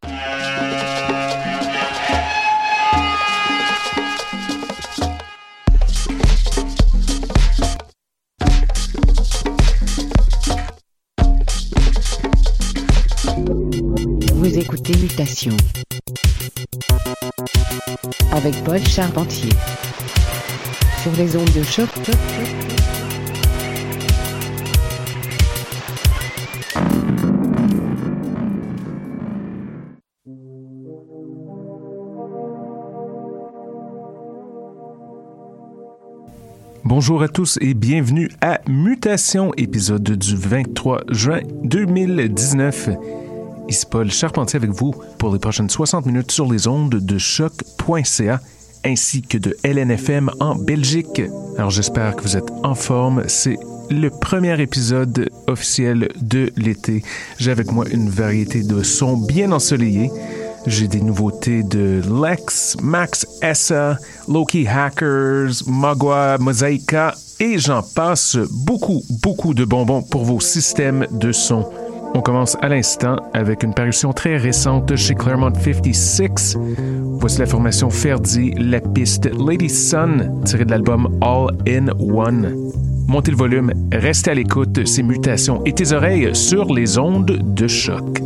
Vous avec Paul Charpentier sur les ondes de choc. Bonjour à tous et bienvenue à Mutation, épisode du 23 juin 2019. Ici Paul Charpentier avec vous pour les prochaines 60 minutes sur les ondes de choc.ca ainsi que de LNFM en Belgique. Alors j'espère que vous êtes en forme. C'est le premier épisode officiel de l'été. J'ai avec moi une variété de sons bien ensoleillés. J'ai des nouveautés de Lex, Max Essa, Loki Hackers, Magua, Mosaika et j'en passe beaucoup, beaucoup de bonbons pour vos systèmes de son. On commence à l'instant avec une parution très récente chez Claremont 56. Voici la formation Ferdi, la piste Lady Sun, tirée de l'album All in One. Montez le volume, restez à l'écoute, ces mutations et tes oreilles sur les ondes de choc.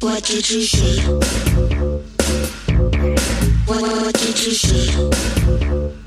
What did you see? What, what did you see?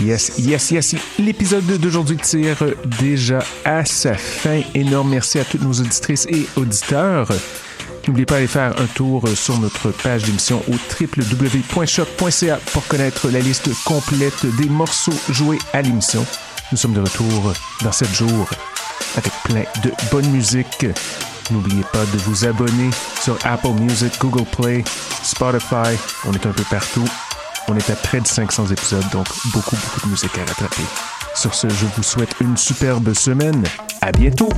Yes, yes, yes. L'épisode d'aujourd'hui tire déjà à sa fin. Énorme merci à toutes nos auditrices et auditeurs. N'oubliez pas d'aller faire un tour sur notre page d'émission au www.choc.ca pour connaître la liste complète des morceaux joués à l'émission. Nous sommes de retour dans 7 jours avec plein de bonne musique. N'oubliez pas de vous abonner sur Apple Music, Google Play, Spotify. On est un peu partout. On est à près de 500 épisodes, donc beaucoup, beaucoup de musique à rattraper. Sur ce, je vous souhaite une superbe semaine. À bientôt!